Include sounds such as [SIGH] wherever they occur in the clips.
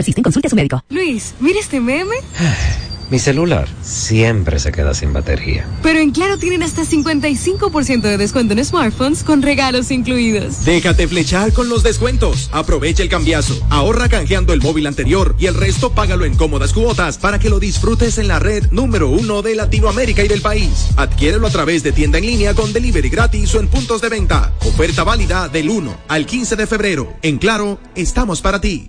persisten, consulte a su médico. Luis, mira este meme. [SIGHS] Mi celular siempre se queda sin batería. Pero en Claro tienen hasta 55% de descuento en smartphones con regalos incluidos. Déjate flechar con los descuentos. Aprovecha el cambiazo. Ahorra canjeando el móvil anterior y el resto págalo en cómodas cuotas para que lo disfrutes en la red número uno de Latinoamérica y del país. Adquiérelo a través de tienda en línea con delivery gratis o en puntos de venta. Oferta válida del 1 al 15 de febrero. En Claro, estamos para ti.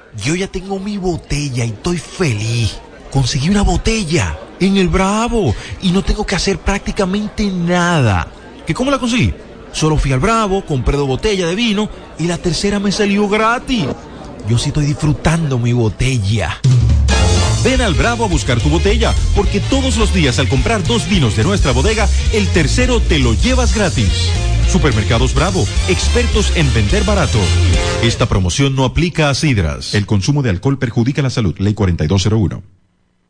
yo ya tengo mi botella y estoy feliz. Conseguí una botella en el Bravo y no tengo que hacer prácticamente nada. ¿Que cómo la conseguí? Solo fui al Bravo, compré dos botellas de vino y la tercera me salió gratis. Yo sí estoy disfrutando mi botella. Ven al Bravo a buscar tu botella, porque todos los días al comprar dos vinos de nuestra bodega, el tercero te lo llevas gratis. Supermercados Bravo, expertos en vender barato. Esta promoción no aplica a sidras. El consumo de alcohol perjudica la salud. Ley 4201.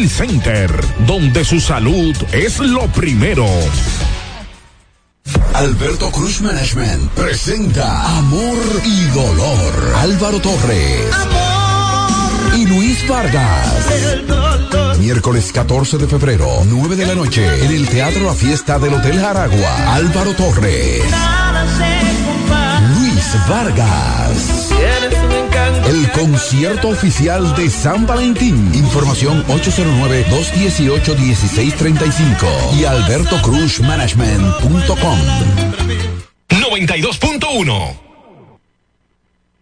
Center donde su salud es lo primero. Alberto Cruz Management presenta Amor y Dolor. Álvaro Torres. Y Luis Vargas. Miércoles 14 de febrero, 9 de la noche, en el Teatro La Fiesta del Hotel Jaragua. Álvaro Torres. Vargas. El concierto oficial de San Valentín. Información 809-218-1635 y albertocruzmanagement.com. 92.1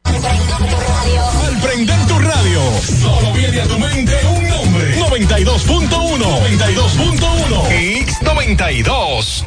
Al prender tu radio, solo viene a tu mente un nombre. 92.1 92.1 X92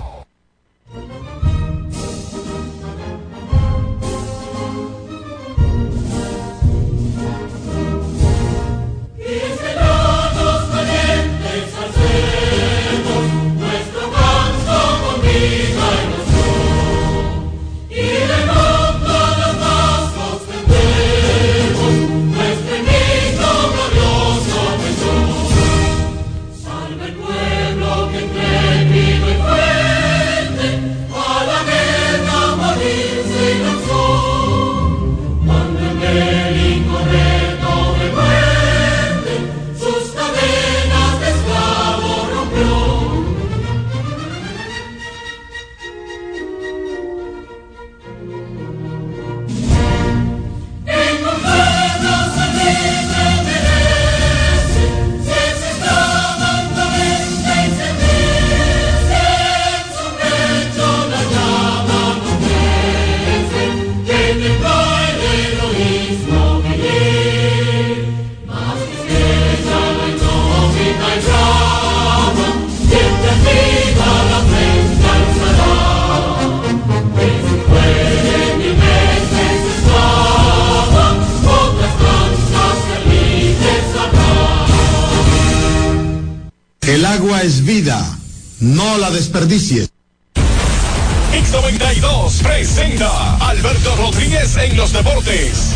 no la desperdicies. X92 presenta Alberto Rodríguez en los deportes.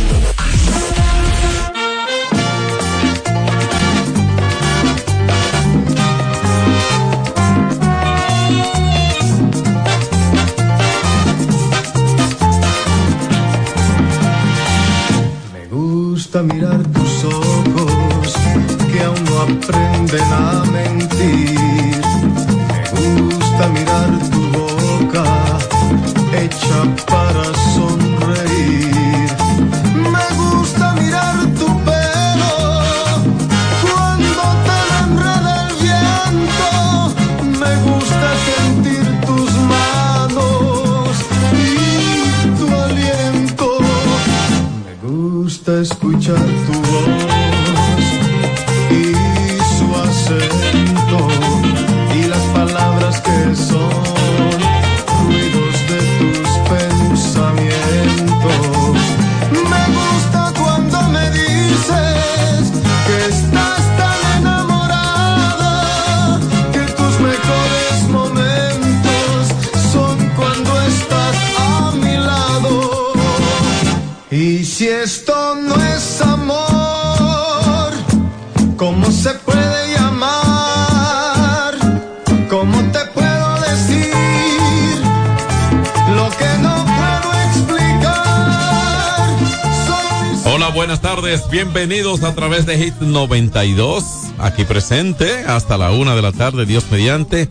Buenas tardes. Bienvenidos a través de Hit 92. Aquí presente hasta la una de la tarde, Dios mediante.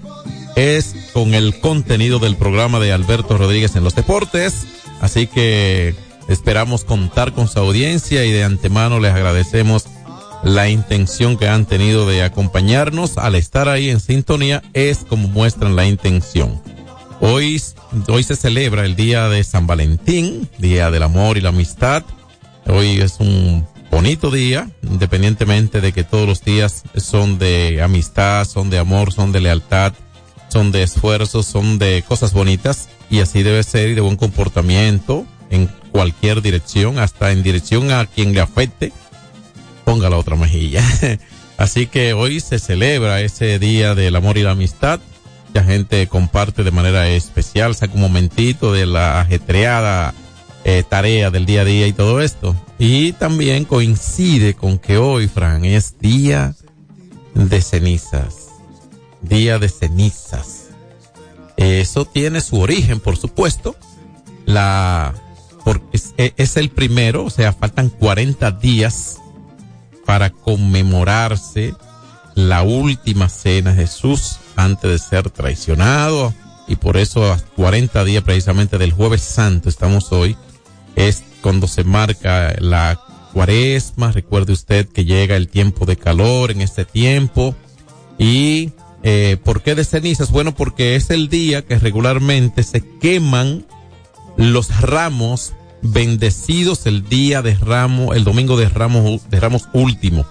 Es con el contenido del programa de Alberto Rodríguez en los deportes. Así que esperamos contar con su audiencia y de antemano les agradecemos la intención que han tenido de acompañarnos. Al estar ahí en sintonía es como muestran la intención. Hoy, hoy se celebra el día de San Valentín, día del amor y la amistad. Hoy es un bonito día, independientemente de que todos los días son de amistad, son de amor, son de lealtad, son de esfuerzo, son de cosas bonitas y así debe ser y de buen comportamiento en cualquier dirección, hasta en dirección a quien le afecte, ponga la otra mejilla. [LAUGHS] así que hoy se celebra ese día del amor y la amistad. La gente comparte de manera especial, saca un momentito de la ajetreada eh, tarea del día a día y todo esto. Y también coincide con que hoy, Fran, es día de cenizas. Día de cenizas. Eso tiene su origen, por supuesto. La, porque es, es el primero, o sea, faltan 40 días para conmemorarse la última cena de Jesús antes de ser traicionado. Y por eso a 40 días precisamente del jueves santo estamos hoy. Es cuando se marca la cuaresma. Recuerde usted que llega el tiempo de calor en este tiempo. Y eh, ¿por qué de cenizas? Bueno, porque es el día que regularmente se queman los ramos bendecidos el día de ramos, el domingo de ramos, de ramos último.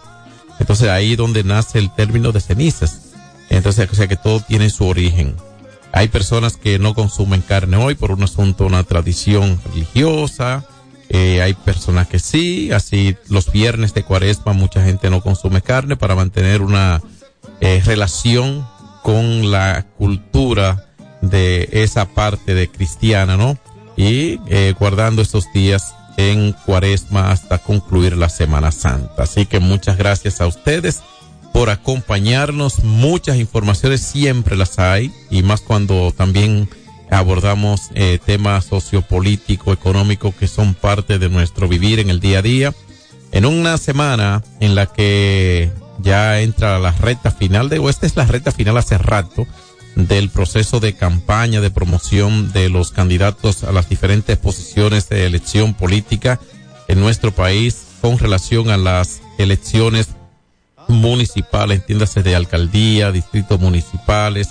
Entonces ahí donde nace el término de cenizas. Entonces, o sea que todo tiene su origen. Hay personas que no consumen carne hoy por un asunto, una tradición religiosa. Eh, hay personas que sí, así los viernes de cuaresma mucha gente no consume carne para mantener una eh, relación con la cultura de esa parte de cristiana, ¿no? Y eh, guardando estos días en cuaresma hasta concluir la Semana Santa. Así que muchas gracias a ustedes por acompañarnos. Muchas informaciones siempre las hay y más cuando también abordamos eh, temas sociopolítico, económico que son parte de nuestro vivir en el día a día. En una semana en la que ya entra la recta final de, o esta es la recta final hace rato del proceso de campaña, de promoción de los candidatos a las diferentes posiciones de elección política en nuestro país con relación a las elecciones municipales, entiéndase de alcaldía, distritos municipales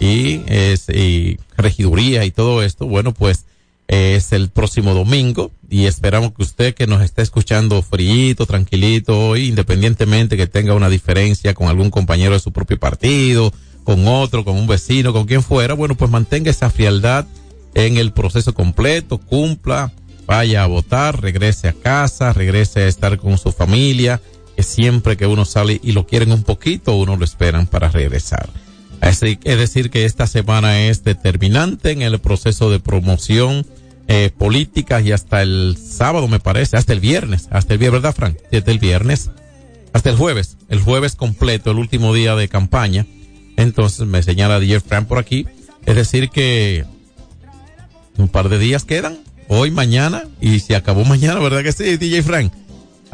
y, es, y regiduría y todo esto. Bueno, pues es el próximo domingo y esperamos que usted que nos esté escuchando frío, tranquilito hoy, independientemente que tenga una diferencia con algún compañero de su propio partido, con otro, con un vecino, con quien fuera, bueno, pues mantenga esa frialdad en el proceso completo, cumpla, vaya a votar, regrese a casa, regrese a estar con su familia, que siempre que uno sale y lo quieren un poquito, uno lo esperan para regresar. Es decir, que esta semana es determinante en el proceso de promoción eh, política y hasta el sábado, me parece, hasta el viernes, hasta el viernes, ¿verdad, Frank? Desde el viernes hasta el jueves, el jueves completo, el último día de campaña. Entonces me señala DJ Frank por aquí. Es decir que un par de días quedan, hoy, mañana, y se acabó mañana, ¿verdad que sí, DJ Frank?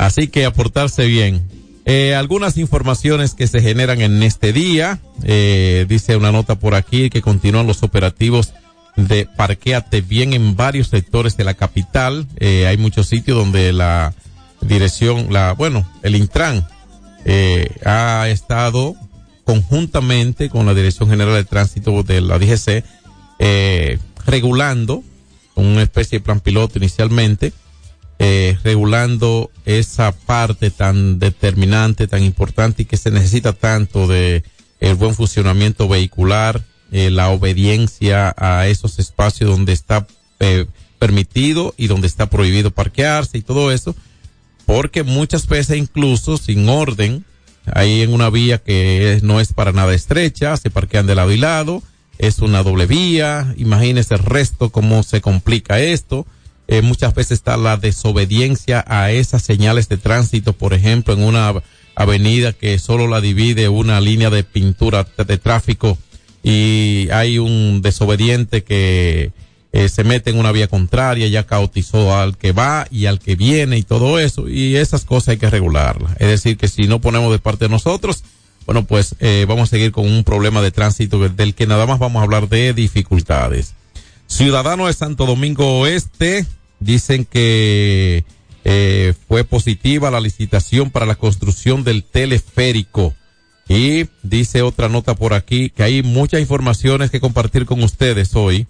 Así que aportarse bien. Eh, algunas informaciones que se generan en este día. Eh, dice una nota por aquí que continúan los operativos de parqueate bien en varios sectores de la capital. Eh, hay muchos sitios donde la dirección, la, bueno, el Intran eh, ha estado conjuntamente con la Dirección General de Tránsito de la DGC regulando una especie de plan piloto inicialmente eh, regulando esa parte tan determinante, tan importante y que se necesita tanto de el buen funcionamiento vehicular, eh, la obediencia a esos espacios donde está eh, permitido y donde está prohibido parquearse y todo eso, porque muchas veces incluso sin orden, ahí en una vía que no es para nada estrecha, se parquean de lado y lado, es una doble vía, imagínese el resto cómo se complica esto. Eh, muchas veces está la desobediencia a esas señales de tránsito, por ejemplo, en una av- avenida que solo la divide una línea de pintura de, tráfico y hay un desobediente que eh, se mete en una vía contraria, ya caotizó al que va y al que viene y todo eso, y esas cosas hay que regularlas. Es decir, que si no ponemos de parte de nosotros, bueno, pues eh, vamos a seguir con un problema de tránsito del que nada más vamos a hablar de dificultades. Ciudadanos de Santo Domingo Oeste dicen que eh, fue positiva la licitación para la construcción del teleférico. Y dice otra nota por aquí que hay muchas informaciones que compartir con ustedes hoy.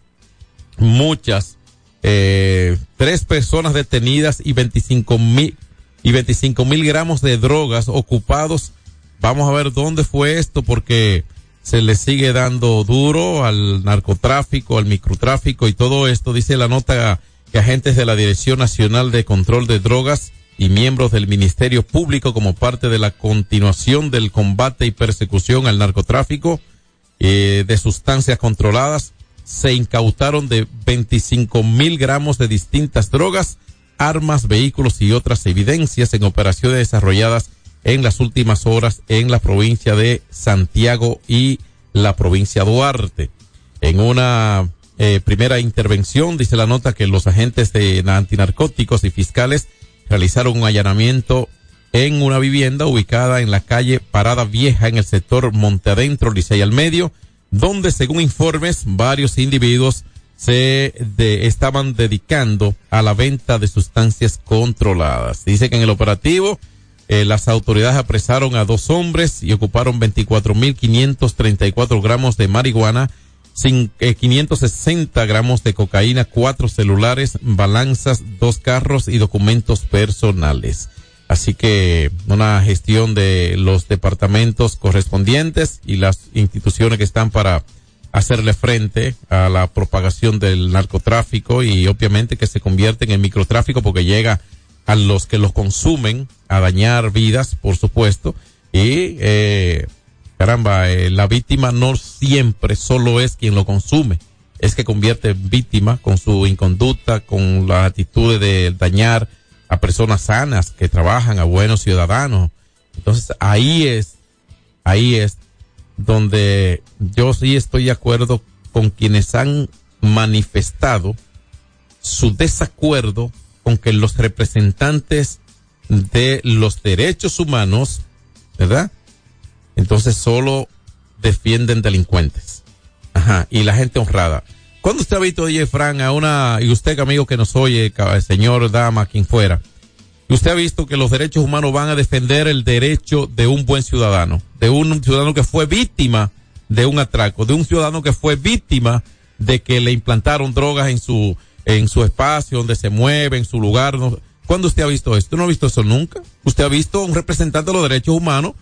Muchas. Eh, tres personas detenidas y 25 mil y 25 mil gramos de drogas ocupados. Vamos a ver dónde fue esto porque se le sigue dando duro al narcotráfico, al microtráfico y todo esto. Dice la nota que agentes de la Dirección Nacional de Control de Drogas y miembros del Ministerio Público como parte de la continuación del combate y persecución al narcotráfico eh, de sustancias controladas se incautaron de 25 mil gramos de distintas drogas, armas, vehículos y otras evidencias en operaciones desarrolladas en las últimas horas en la provincia de Santiago y la provincia Duarte. En una eh, primera intervención, dice la nota que los agentes de antinarcóticos y fiscales realizaron un allanamiento en una vivienda ubicada en la calle Parada Vieja en el sector Monte Adentro, Licey al Medio, donde según informes varios individuos se estaban dedicando a la venta de sustancias controladas. Dice que en el operativo eh, las autoridades apresaron a dos hombres y ocuparon 24.534 gramos de marihuana, 560 gramos de cocaína, cuatro celulares, balanzas, dos carros y documentos personales. Así que una gestión de los departamentos correspondientes y las instituciones que están para hacerle frente a la propagación del narcotráfico y obviamente que se convierte en el microtráfico porque llega a los que los consumen a dañar vidas, por supuesto. Y, eh, caramba, eh, la víctima no siempre solo es quien lo consume, es que convierte en víctima con su inconducta, con la actitud de dañar a personas sanas que trabajan, a buenos ciudadanos. Entonces ahí es, ahí es donde yo sí estoy de acuerdo con quienes han manifestado su desacuerdo con que los representantes de los derechos humanos, ¿verdad? Entonces solo defienden delincuentes. Ajá, y la gente honrada. ¿Cuándo usted ha visto, DJ Fran, a una, y usted amigo que nos oye, señor, dama, quien fuera, usted ha visto que los derechos humanos van a defender el derecho de un buen ciudadano, de un ciudadano que fue víctima de un atraco, de un ciudadano que fue víctima de que le implantaron drogas en su, en su espacio, donde se mueve, en su lugar. ¿Cuándo usted ha visto esto? ¿No ha visto eso nunca? ¿Usted ha visto un representante de los derechos humanos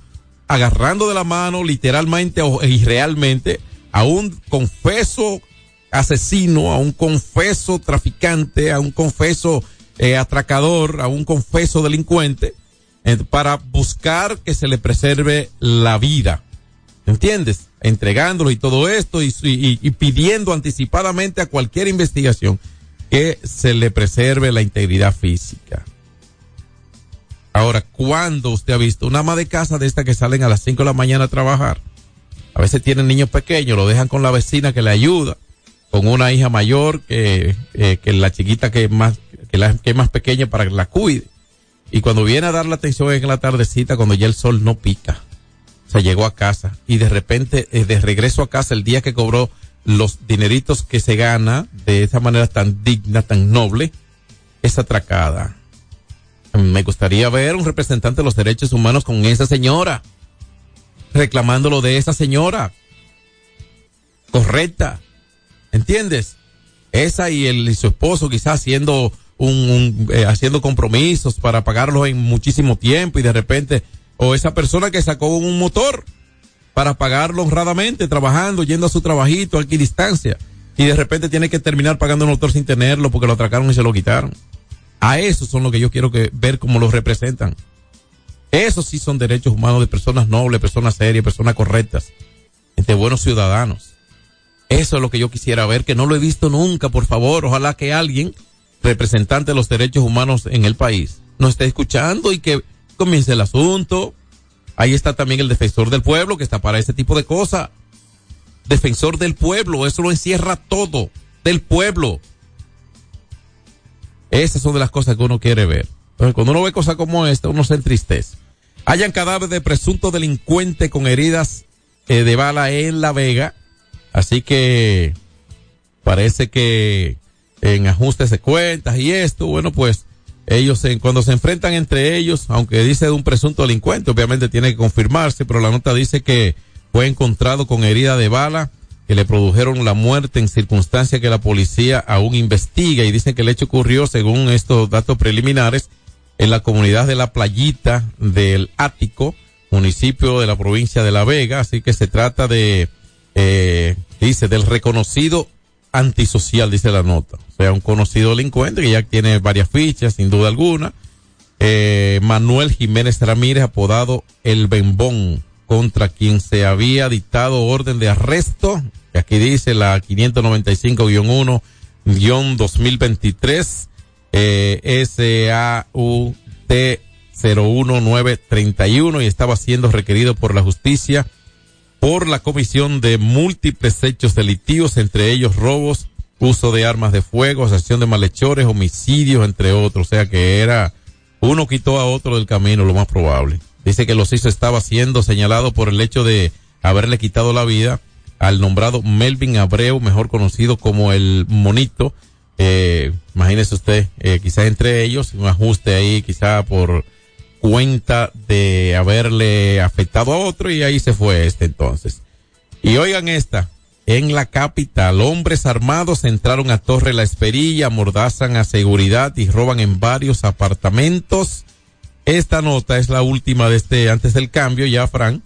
agarrando de la mano literalmente o- y realmente a un confeso asesino, a un confeso traficante, a un confeso eh, atracador, a un confeso delincuente, eh, para buscar que se le preserve la vida. ¿Entiendes? Entregándolo y todo esto y pidiendo anticipadamente a cualquier investigación que se le preserve la integridad física. Ahora, ¿cuándo usted ha visto una ama de casa de esta que salen a las 5 de la mañana a trabajar? A veces tienen niños pequeños, lo dejan con la vecina que le ayuda, con una hija mayor que, eh, la chiquita que es más, que, la, que es más pequeña para que la cuide. Y cuando viene a dar la atención en la tardecita, cuando ya el sol no pica, se llegó a casa y de repente, eh, de regreso a casa, el día que cobró los dineritos que se gana de esa manera tan digna, tan noble, es atracada. Me gustaría ver un representante de los derechos humanos con esa señora, reclamándolo de esa señora. Correcta. ¿Entiendes? Esa y el y su esposo quizás haciendo un, eh, haciendo compromisos para pagarlos en muchísimo tiempo y de repente o esa persona que sacó un motor para pagarlo honradamente, trabajando, yendo a su trabajito a distancia y de repente tiene que terminar pagando un motor sin tenerlo porque lo atracaron y se lo quitaron. A esos son los que yo quiero que ver cómo los representan. Esos sí son derechos humanos de personas nobles, personas serias, personas correctas, de buenos ciudadanos. Eso es lo que yo quisiera ver, que no lo he visto nunca, por favor. Ojalá que alguien, representante de los derechos humanos en el país, nos esté escuchando y que comience el asunto. Ahí está también el defensor del pueblo, que está para ese tipo de cosas. Defensor del pueblo, eso lo encierra todo, del pueblo. Esas son de las cosas que uno quiere ver. Entonces, cuando uno ve cosas como esta, uno se entristece. Hayan cadáver de presunto delincuente con heridas eh, de bala en La Vega. Así que parece que en ajustes de cuentas y esto, bueno, pues ellos cuando se enfrentan entre ellos, aunque dice de un presunto delincuente, obviamente tiene que confirmarse, pero la nota dice que fue encontrado con herida de bala que le produjeron la muerte en circunstancias que la policía aún investiga y dicen que el hecho ocurrió, según estos datos preliminares, en la comunidad de la Playita del Ático, municipio de la provincia de La Vega, así que se trata de, eh, dice, del reconocido antisocial, dice la nota. O sea, un conocido delincuente que ya tiene varias fichas, sin duda alguna. Eh, Manuel Jiménez Ramírez, apodado El Bembón, contra quien se había dictado orden de arresto. Aquí dice la 595-1-2023, eh, SAUT 01931 y estaba siendo requerido por la justicia por la comisión de múltiples hechos delictivos, entre ellos robos, uso de armas de fuego, asociación de malhechores, homicidios, entre otros. O sea que era, uno quitó a otro del camino, lo más probable. Dice que los hizo estaba siendo señalado por el hecho de haberle quitado la vida al nombrado Melvin Abreu, mejor conocido como el Monito. Eh, imagínese usted, eh, quizás entre ellos, un ajuste ahí, quizá por cuenta de haberle afectado a otro y ahí se fue este entonces. Y oigan esta, en la capital, hombres armados entraron a Torre La Esperilla, amordazan a seguridad y roban en varios apartamentos. Esta nota es la última de este, antes del cambio ya, Fran,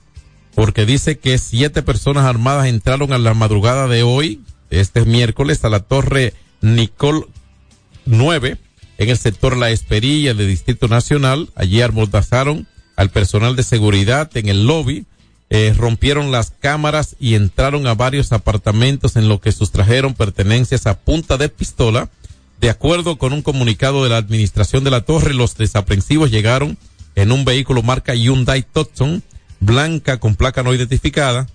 porque dice que siete personas armadas entraron a la madrugada de hoy, este miércoles, a la Torre Nicol 9, en el sector La Esperilla del Distrito Nacional. Allí amordazaron al personal de seguridad en el lobby, eh, rompieron las cámaras y entraron a varios apartamentos en lo que sustrajeron pertenencias a punta de pistola. De acuerdo con un comunicado de la administración de la torre, los desaprensivos llegaron en un vehículo marca Hyundai Tucson, blanca con placa no identificada,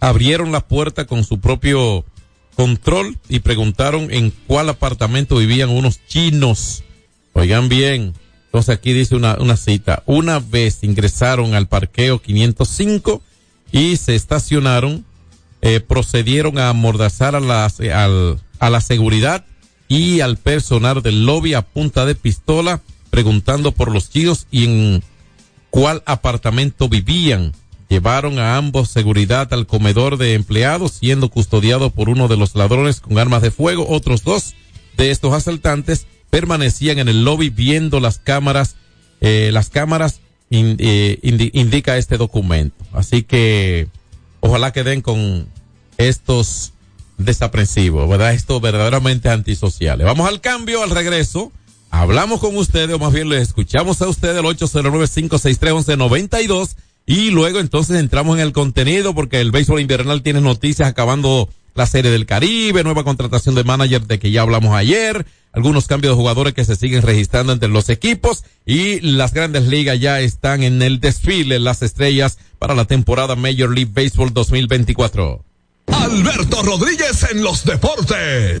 abrieron la puerta con su propio control y preguntaron en cuál apartamento vivían unos chinos. Oigan bien. Entonces aquí dice una, una cita. Una vez ingresaron al parqueo 505 y se estacionaron, eh, procedieron a amordazar a, eh, al, a la seguridad y al personal del lobby a punta de pistola, preguntando por los chinos y en cuál apartamento vivían llevaron a ambos seguridad al comedor de empleados, siendo custodiado por uno de los ladrones con armas de fuego. Otros dos de estos asaltantes permanecían en el lobby viendo las cámaras. Eh, las cámaras eh, indica este documento. Así que ojalá que den con estos desaprensivos, ¿verdad? Esto verdaderamente antisociales. Vamos al cambio, al regreso. Hablamos con ustedes, o más bien les escuchamos a ustedes, el 809-563-1192 y luego entonces entramos en el contenido porque el béisbol invernal tiene noticias acabando la serie del Caribe, nueva contratación de manager de que ya hablamos ayer, algunos cambios de jugadores que se siguen registrando entre los equipos y las grandes ligas ya están en el desfile, las estrellas para la temporada Major League Baseball 2024. Alberto Rodríguez en los deportes.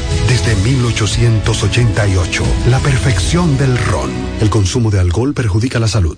desde 1888, la perfección del ron. El consumo de alcohol perjudica la salud.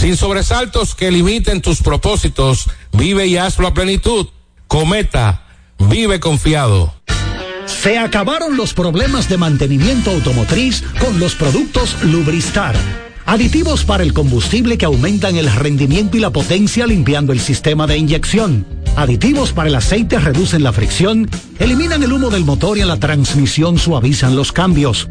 Sin sobresaltos que limiten tus propósitos, vive y hazlo a plenitud. Cometa, vive confiado. Se acabaron los problemas de mantenimiento automotriz con los productos Lubristar. Aditivos para el combustible que aumentan el rendimiento y la potencia limpiando el sistema de inyección. Aditivos para el aceite reducen la fricción, eliminan el humo del motor y en la transmisión suavizan los cambios.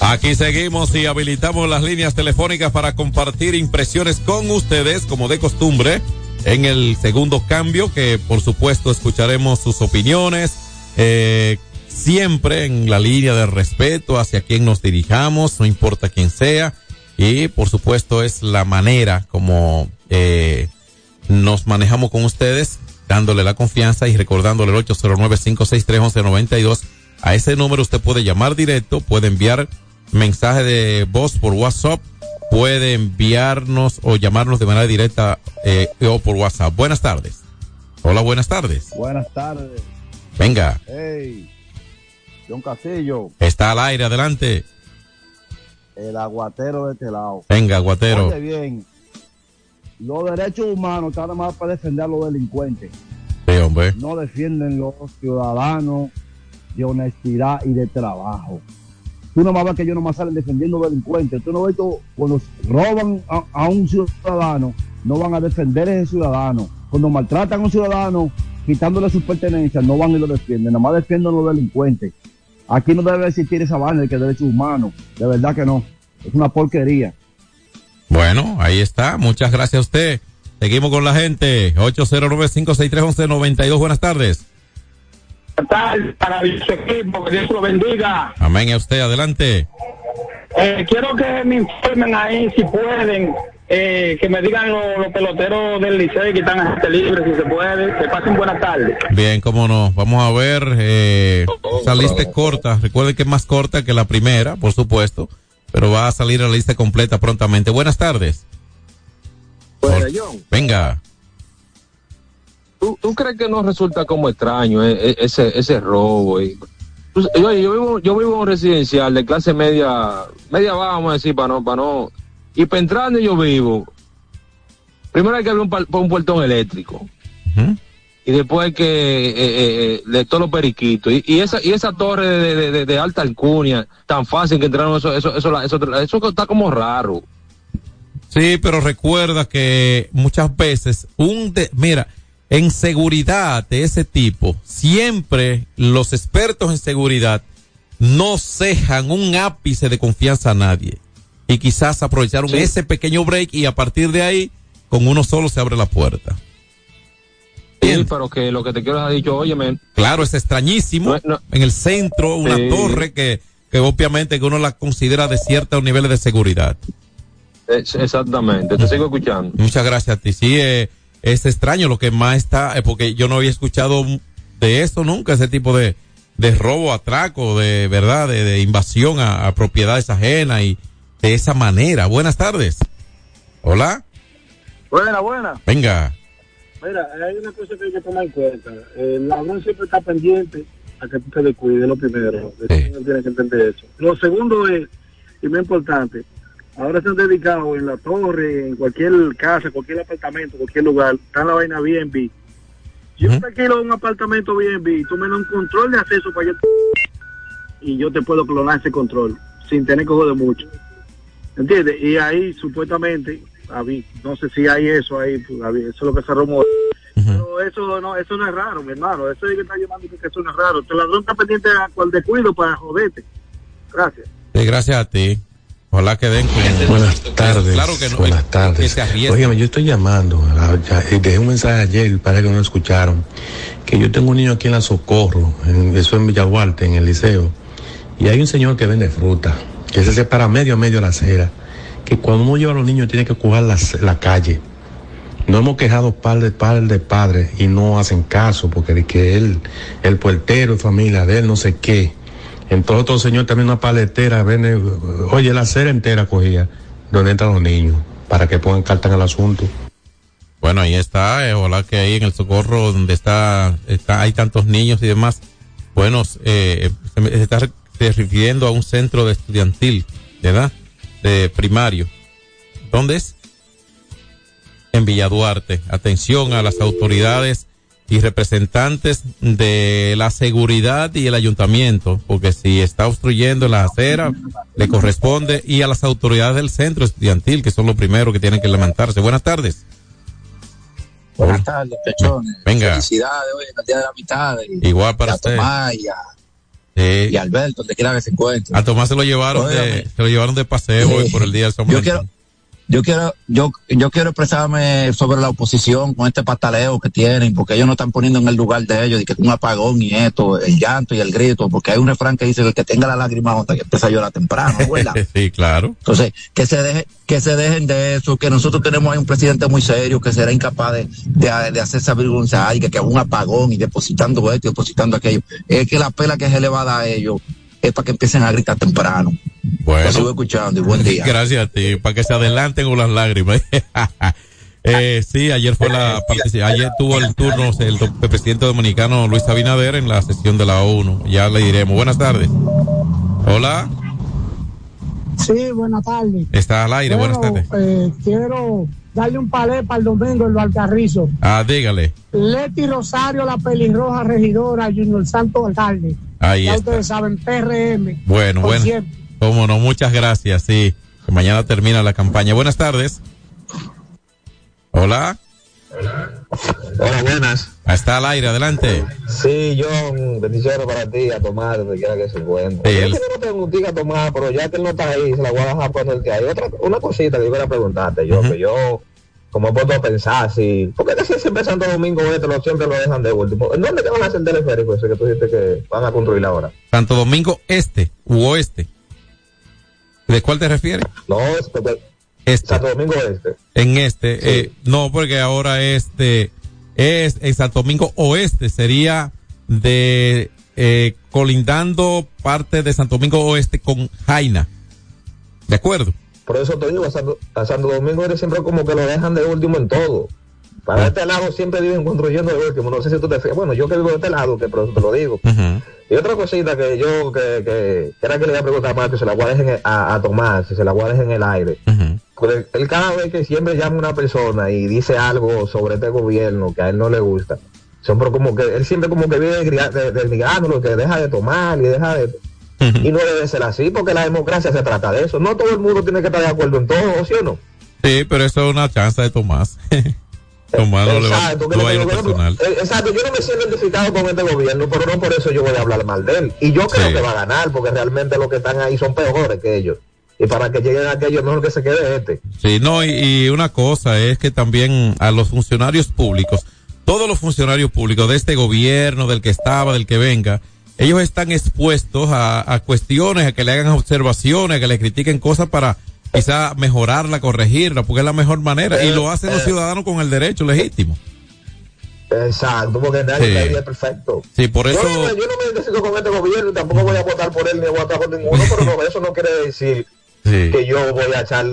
Aquí seguimos y habilitamos las líneas telefónicas para compartir impresiones con ustedes, como de costumbre, en el segundo cambio, que por supuesto escucharemos sus opiniones, eh, siempre en la línea de respeto hacia quien nos dirijamos, no importa quién sea, y por supuesto es la manera como eh, nos manejamos con ustedes, dándole la confianza y recordándole el 809-563-1192. A ese número usted puede llamar directo, puede enviar mensaje de voz por WhatsApp puede enviarnos o llamarnos de manera directa eh, o por WhatsApp. Buenas tardes. Hola, buenas tardes. Buenas tardes. Venga. Hey, John Casillo. Está al aire, adelante. El aguatero de este lado. Venga, aguatero. Oye bien, los derechos humanos están más para defender a los delincuentes. Sí, hombre. No defienden los ciudadanos de honestidad y de trabajo. Tú no ves que ellos nomás salen defendiendo delincuentes. Tú no ves que cuando roban a, un ciudadano, no van a defender a ese ciudadano. Cuando maltratan a un ciudadano, quitándole sus pertenencias, no van y lo defienden, nada más defienden a los delincuentes. Aquí no debe existir esa vaina de que derechos humanos, de verdad que no, es una porquería. Bueno, ahí está. Muchas gracias a usted. Seguimos con la gente. 809-563-1192. Buenas tardes. Tal para el equipo, que Dios lo bendiga. Amén. A usted, adelante. Eh, quiero que me informen ahí, si pueden, eh, que me digan los, peloteros del liceo que están a gente libre, si se puede. Que pasen buenas tardes. Bien, cómo no. Vamos a ver. Eh, esa lista es corta. Recuerden que es más corta que la primera, por supuesto. Pero va a salir la lista completa prontamente. Buenas tardes. Bueno, John, Venga. ¿Tú, tú crees que no resulta como extraño eh, eh, ese, ese robo? Y, Tú- oye, yo vivo, yo vivo en un residencial de clase media, media baja, vamos a decir, para no, para no. Y para entrar donde yo vivo, primero hay que abrir un, un puertón eléctrico. Y después hay que, eh, eh, eh, de todos los periquitos. Y, y esa, y esa torre de, de- de- de alta alcurnia, tan fácil que entraron, eso, eso, eso, eso, eso está como raro. Sí, pero recuerda que muchas veces un de, mira, en seguridad de ese tipo, siempre los expertos en seguridad no cejan un ápice de confianza a nadie. Y quizás aprovecharon ese pequeño break y a partir de ahí, con uno solo se abre la puerta. Sí, pero que lo que te quiero dejar dicho, oye, men, Claro, es extrañísimo. En el centro, una Sí. torre que, que obviamente que uno la considera de ciertos niveles de seguridad. es- exactamente, te sigo escuchando. Muchas gracias a ti. Sí, eh, es extraño lo que más está, eh, porque yo no había escuchado de eso nunca, ese tipo de, de robo, atraco, de verdad, de, de invasión a, a propiedades ajenas y de esa manera. Buenas tardes. Hola, Buena, buena. venga. Mira, hay una cosa que hay que tomar en cuenta. El ladrón siempre está pendiente a que tú te descuides, lo primero. Uno tiene que entender eso. Lo segundo es, y muy importante, ahora se han dedicado en la torre, en cualquier casa, cualquier apartamento, cualquier lugar, está la vaina B&B. Yo te alquilo un apartamento B&B, tú me das un control de acceso para yo y yo te puedo clonar ese control sin tener que joder mucho. ¿Entiendes? Y ahí supuestamente, habí- no sé si hay eso ahí, pues, eso es lo que se rumora. Pero eso no, eso no es raro, mi hermano. Eso es que está llamando que eso no es raro. El ladrón está pendiente a cual descuido para joderte. Gracias. Sí, gracias a ti. Ojalá que den con- Buenas tardes. Claro que no. Buenas tardes. Óigame, yo estoy llamando. a- ya- eh, dejé un mensaje ayer, para que no lo escucharon. Que yo tengo un niño aquí en la Socorro, en, eso en Villaguarte, en el liceo. Y hay un señor que vende fruta, que se separa medio a medio la acera. Que cuando uno lleva a los niños tiene que coger la, la calle. No hemos quejado par de par de padres y no hacen caso porque de que él, el puertero, familia de él, no sé qué. Entonces otro señor también una paletera, vende, oye, la acera entera cogía donde entran los niños para que pongan carta en el asunto. Bueno, ahí está, eh, ojalá que ahí en el socorro donde está, está hay tantos niños y demás, bueno, eh, se, se está refiriendo a un centro de estudiantil, ¿verdad? De primario. ¿Dónde es? En Villa Duarte. Atención a las autoridades y representantes de la seguridad y el ayuntamiento, porque si está obstruyendo la acera, le corresponde, y a las autoridades del centro estudiantil, que son los primeros que tienen que levantarse. Buenas tardes. Buenas tardes, pechones. Venga. Felicidades hoy en el día de la mitad. Y, Igual para usted. Tomás y a, Sí. y Alberto, donde quiera que se encuentre. A Tomás se lo llevaron de, se lo llevaron de paseo hoy por el día del San Yo quiero, yo quiero, yo, yo quiero expresarme sobre la oposición con este pataleo que tienen, porque ellos no están poniendo en el lugar de ellos, y que un apagón y esto, el llanto y el grito, porque hay un refrán que dice que el que tenga la lágrima honda que empieza a llorar temprano, [LAUGHS] ¿verdad? sí, claro. Entonces, que se deje, que se dejen de eso, que nosotros tenemos ahí un presidente muy serio que será incapaz de, de, de hacer esa vergüenza y que, que un apagón y depositando esto y depositando aquello. Es que la pela que se le va a dar a ellos es para que empiecen a gritar temprano. Bueno. Sigo escuchando y buen día. Gracias a ti, para que se adelanten con las lágrimas. [LAUGHS] eh, sí, ayer fue la [LAUGHS] ayer tuvo el turno el, el presidente dominicano Luis Abinader en la sesión de la ONU. Ya le diremos. Buenas tardes. Hola, Sí, buenas tardes. está al aire. Buenas tardes. eh, quiero darle un palé para el domingo en los Alcarrizos. Ah, dígale. Leti Rosario, la pelirroja regidora, Junior Santo alcalde. Ahí ya está. ustedes saben, PRM. Bueno, bueno. siempre. Cómo no, muchas gracias. Sí, que mañana termina la campaña. Buenas tardes. Hola. Hola, buenas. Está al aire, adelante. Sí, John, bendiciones para ti, a tomar donde quiera que se encuentre. Sí, Yo él- que no tengo un a tomar, pero ya que él no está ahí, se la voy a dejar por el que hay. Otra, una cosita que yo quería preguntarte, yo, que yo, como he puesto a pensar, si, porque casi siempre Santo Domingo Este lo, siempre lo dejan de último. ¿En dónde que van a hacer el teleférico ese que tú dijiste que van a construir ahora? Santo Domingo Este u Oeste. ¿De cuál te refieres? No, es porque Este. Santo Domingo Este. En este, eh, no, porque ahora este es en Santo Domingo Oeste, sería de eh, colindando parte de Santo Domingo Oeste con Jaina. ¿De acuerdo? Por eso te digo, a Santo, a Santo Domingo Este siempre como que lo dejan de último en todo. Para este lado siempre viven construyendo de último. No sé si tú te fijas. Bueno, yo que vivo de este lado, que por eso te lo digo. Y otra cosita que yo, que, que, que era que le iba a preguntar a Marco, se la voy a dejar a, a Tomás, si se la voy a dejar en el aire. Porque él cada vez que siempre llama a una persona y dice algo sobre este gobierno que a él no le gusta, siempre como que, él siempre como que vive desligando, que deja de tomar y deja de... Y no debe ser así, porque la democracia se trata de eso. No todo el mundo tiene que estar de acuerdo en todo, ¿sí o no? Sí, pero eso es una chance de Tomás. [LAUGHS] Tomás no le va, Exacto, que no va a ir lo lo personal. exacto, yo no me siento identificado con este gobierno, pero no por eso yo voy a hablar mal de él. Y yo creo Sí. que va a ganar, porque realmente los que están ahí son peores que ellos. Y para que lleguen aquellos, mejor que se quede este. Sí, no, y, y una cosa es que también a los funcionarios públicos, todos los funcionarios públicos de este gobierno, del que estaba, del que venga, ellos están expuestos a, a cuestiones, a que le hagan observaciones, a que le critiquen cosas para quizá mejorarla, corregirla, porque es la mejor manera. Y lo hacen los ciudadanos con el derecho legítimo. Exacto, porque nadie Sí. nadie es perfecto. Sí, por eso... Yo, no, yo no me identifico con este gobierno y tampoco voy a votar por él ni voy a votar por ninguno, pero no, eso no quiere decir Sí. que yo voy a echar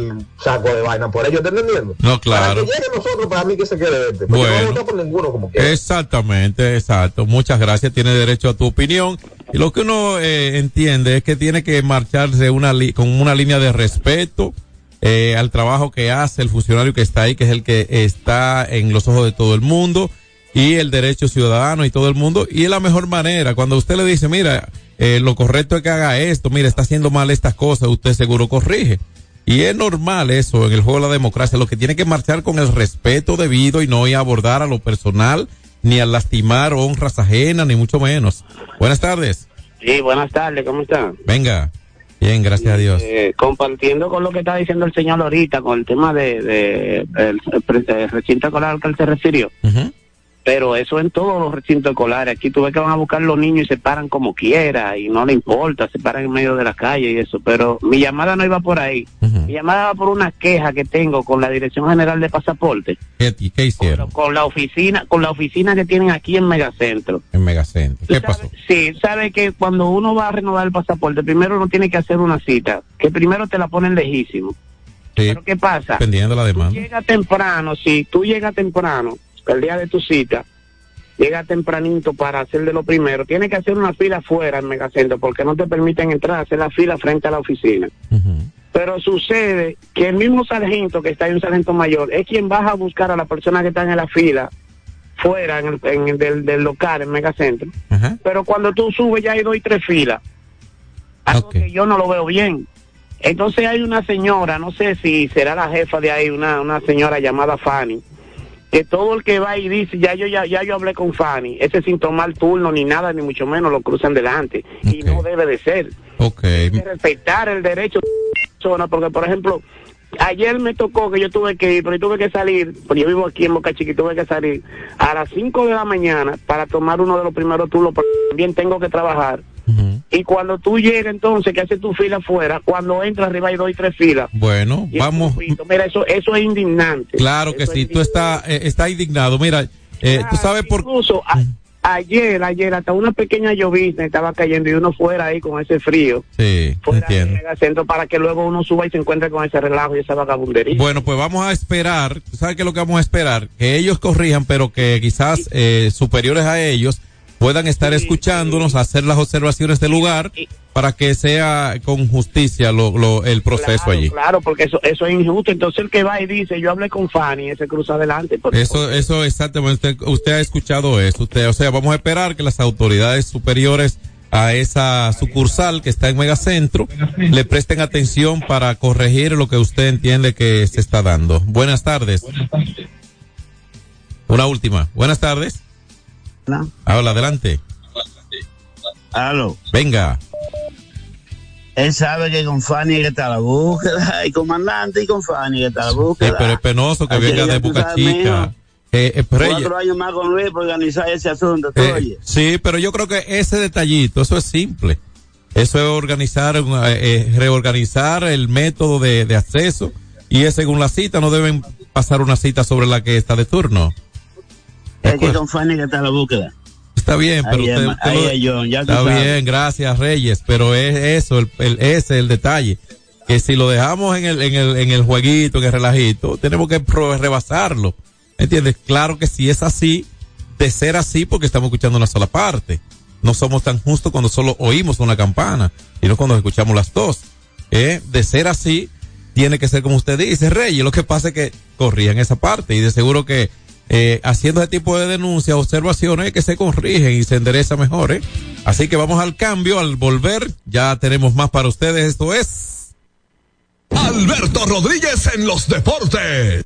saco de vaina por ellos, ¿te entendiendo? No, claro. Para que lleguen nosotros, para mí que se quede este. Porque no voy a Bueno. votar por ninguno como quiera. Exactamente, exacto. Muchas gracias. Tiene derecho a tu opinión. Y lo que uno eh, entiende es que tiene que marcharse una li- con una línea de respeto eh, al trabajo que hace el funcionario que está ahí, que es el que está en los ojos de todo el mundo, y el derecho ciudadano y todo el mundo. Y es la mejor manera. Cuando usted le dice, mira, eh, lo correcto es que haga esto, mira, está haciendo mal estas cosas, usted seguro corrige. Y es normal eso en el juego de la democracia. Lo que tiene que marchar con el respeto debido y no ir a abordar a lo personal, ni a lastimar honras ajenas, ni mucho menos. Buenas tardes. Sí, buenas tardes, ¿cómo están? Venga. Bien, gracias a Dios. Eh, compartiendo con lo que está diciendo el señor ahorita, con el tema de, de el, el pre- el recinto escolar al que él se refirió. Pero eso en todos los recintos escolares. Aquí tú ves que van a buscar los niños y se paran como quiera y no le importa, se paran en medio de la calle y eso. Pero mi llamada no iba por ahí. Mi llamada va por una queja que tengo con la Dirección General de Pasaporte, ¿Qué, qué hicieron con la oficina, con la oficina que tienen aquí en Megacentro. en Megacentro? ¿Qué pasó? Sí, sabe que cuando uno va a renovar el pasaporte, primero uno tiene que hacer una cita, que primero te la ponen lejísimo. Sí, Pero ¿qué pasa? dependiendo de la demanda. Llega temprano, si tú llegas temprano, el día de tu cita, llega tempranito para hacer de lo primero, tienes que hacer una fila afuera en Megacentro porque no te permiten entrar a hacer la fila frente a la oficina. Pero sucede que el mismo sargento que está ahí, un sargento mayor, es quien baja a buscar a la persona que está en la fila fuera en el, en el del, del local en Megacentro. Pero cuando tú subes ya hay dos y tres filas. Algo que yo no lo veo bien. Entonces hay una señora, no sé si será la jefa de ahí, una, una señora llamada Fanny, que todo el que va y dice, ya yo ya, ya yo hablé con Fanny, ese sin tomar turno ni nada, ni mucho menos lo cruzan delante. Y no debe de ser. Ok. Hay que respetar el derecho de la persona, porque por ejemplo, ayer me tocó que yo tuve que ir, pero yo tuve que salir, porque yo vivo aquí en Boca Chica y tuve que salir a las 5 de la mañana para tomar uno de los primeros turnos, porque también tengo que trabajar. Y cuando tú llegas entonces, que haces tu fila afuera, cuando entras arriba hay dos y tres filas. Bueno, Y vamos. Mira, eso, eso es indignante. Claro que sí, tú estás eh, está indignado. Mira, eh, tú sabes por Incluso a- ayer, ayer, hasta una pequeña llovizna estaba cayendo y uno fuera ahí con ese frío. Sí, entiendo. Para que luego uno suba y se encuentre con ese relajo y esa vagabundería. Bueno, pues vamos a esperar. ¿Tú ¿Sabes qué es lo que vamos a esperar? Que ellos corrijan, pero que quizás eh, superiores a ellos puedan estar escuchándonos, hacer las observaciones del lugar para que sea con justicia lo, lo- el proceso claro, allí. Claro, porque eso, eso es injusto. Entonces el que va y dice, yo hablé con Fanny, ese cruza adelante. porque- Eso, eso exactamente. Usted, usted ha escuchado eso. Usted, o sea, vamos a esperar que las autoridades superiores a esa sucursal que está en Megacentro le presten atención para corregir lo que usted entiende que se está dando. Buenas tardes. Una última. Buenas tardes. Habla, adelante. Aló. Venga. Él sabe que con Fanny que está la búsqueda, [LAUGHS] y comandante y con Fanny que está la búsqueda. pero es penoso que Así venga de Boca Chica. Eh, eh, Cuatro años más con Luis para organizar ese asunto, ¿tú Eh, oyes? sí, pero yo creo que ese detallito, eso es simple. Eso es organizar, eh, eh, reorganizar el método de, de acceso y es según la cita, no deben pasar una cita sobre la que está de turno. Es que con Fanny que está la búsqueda. Está bien, pero Ahí usted, lo- John, ya está sabes. bien, gracias Reyes, pero es eso, el, el- ese es el detalle. Que si lo dejamos en el, en el, en el jueguito, en el relajito, tenemos que rebasarlo. ¿Entiendes? Claro que si es así, de ser así, porque estamos escuchando una sola parte. No somos tan justos cuando solo oímos una campana, sino cuando escuchamos las dos. ¿Eh? De ser así, tiene que ser como usted dice, Reyes. Lo que pasa es que corrían esa parte y de seguro que eh, haciendo ese tipo de denuncias, observaciones, que se corrigen y se endereza mejor. ¿eh? Así que vamos al cambio, al volver, ya tenemos más para ustedes. Esto es... Alberto Rodríguez en los deportes.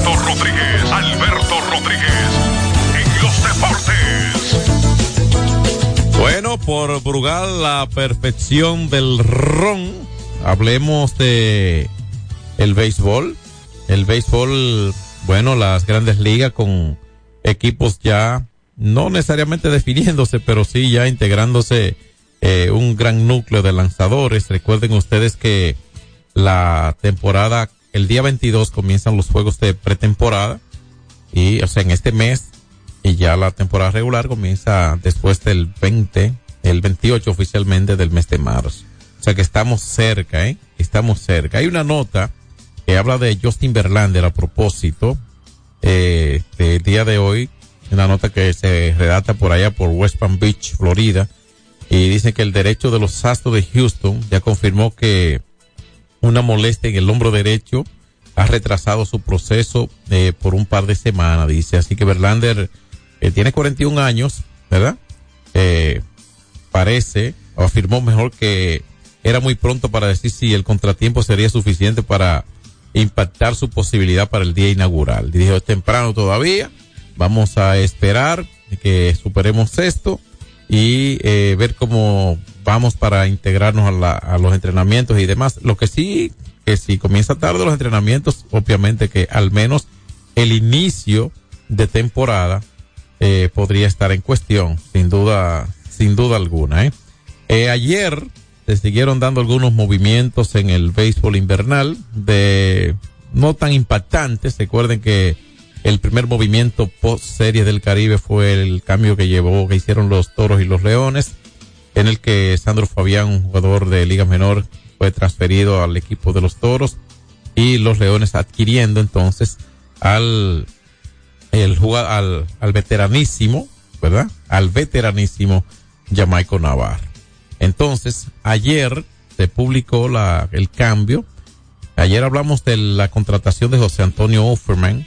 Alberto Rodríguez, Alberto Rodríguez, en los deportes. Bueno, por Brugal, la perfección del ron. Hablemos de el béisbol. El béisbol, bueno, las grandes ligas con equipos ya no necesariamente definiéndose, pero sí ya integrándose eh, un gran núcleo de lanzadores. Recuerden ustedes que la temporada, el día 22 comienzan los juegos de pretemporada y, o sea, en este mes y ya la temporada regular comienza después del 20, el 28 oficialmente del mes de marzo. O sea que estamos cerca, ¿eh? Estamos cerca. Hay una nota que habla de Justin Verlander a propósito eh, del día de hoy, una nota que se redacta por allá por West Palm Beach, Florida, y dice que el derecho de los Astros de Houston ya confirmó que una molestia en el hombro derecho ha retrasado su proceso eh, por un par de semanas, dice. Así que Verlander eh, tiene 41 años, ¿verdad? Eh, parece, o afirmó mejor que era muy pronto para decir si el contratiempo sería suficiente para impactar su posibilidad para el día inaugural. Dijo, es temprano todavía, vamos a esperar que superemos esto y eh, ver cómo vamos para integrarnos a, la, a los entrenamientos y demás. Lo que sí, que si comienza tarde los entrenamientos, obviamente que al menos el inicio de temporada eh, podría estar en cuestión, sin duda, sin duda alguna. ¿eh? Eh, ayer se siguieron dando algunos movimientos en el béisbol invernal de no tan impactantes. Recuerden que el primer movimiento post serie del Caribe fue el cambio que llevó, que hicieron los toros y los leones, en el que Sandro Fabián, un jugador de Liga Menor, fue transferido al equipo de los toros y los leones adquiriendo entonces al el al, al veteranísimo, ¿verdad? Al veteranísimo Jamaico Navarro. Entonces, ayer se publicó la, el cambio. Ayer hablamos de la contratación de José Antonio Offerman,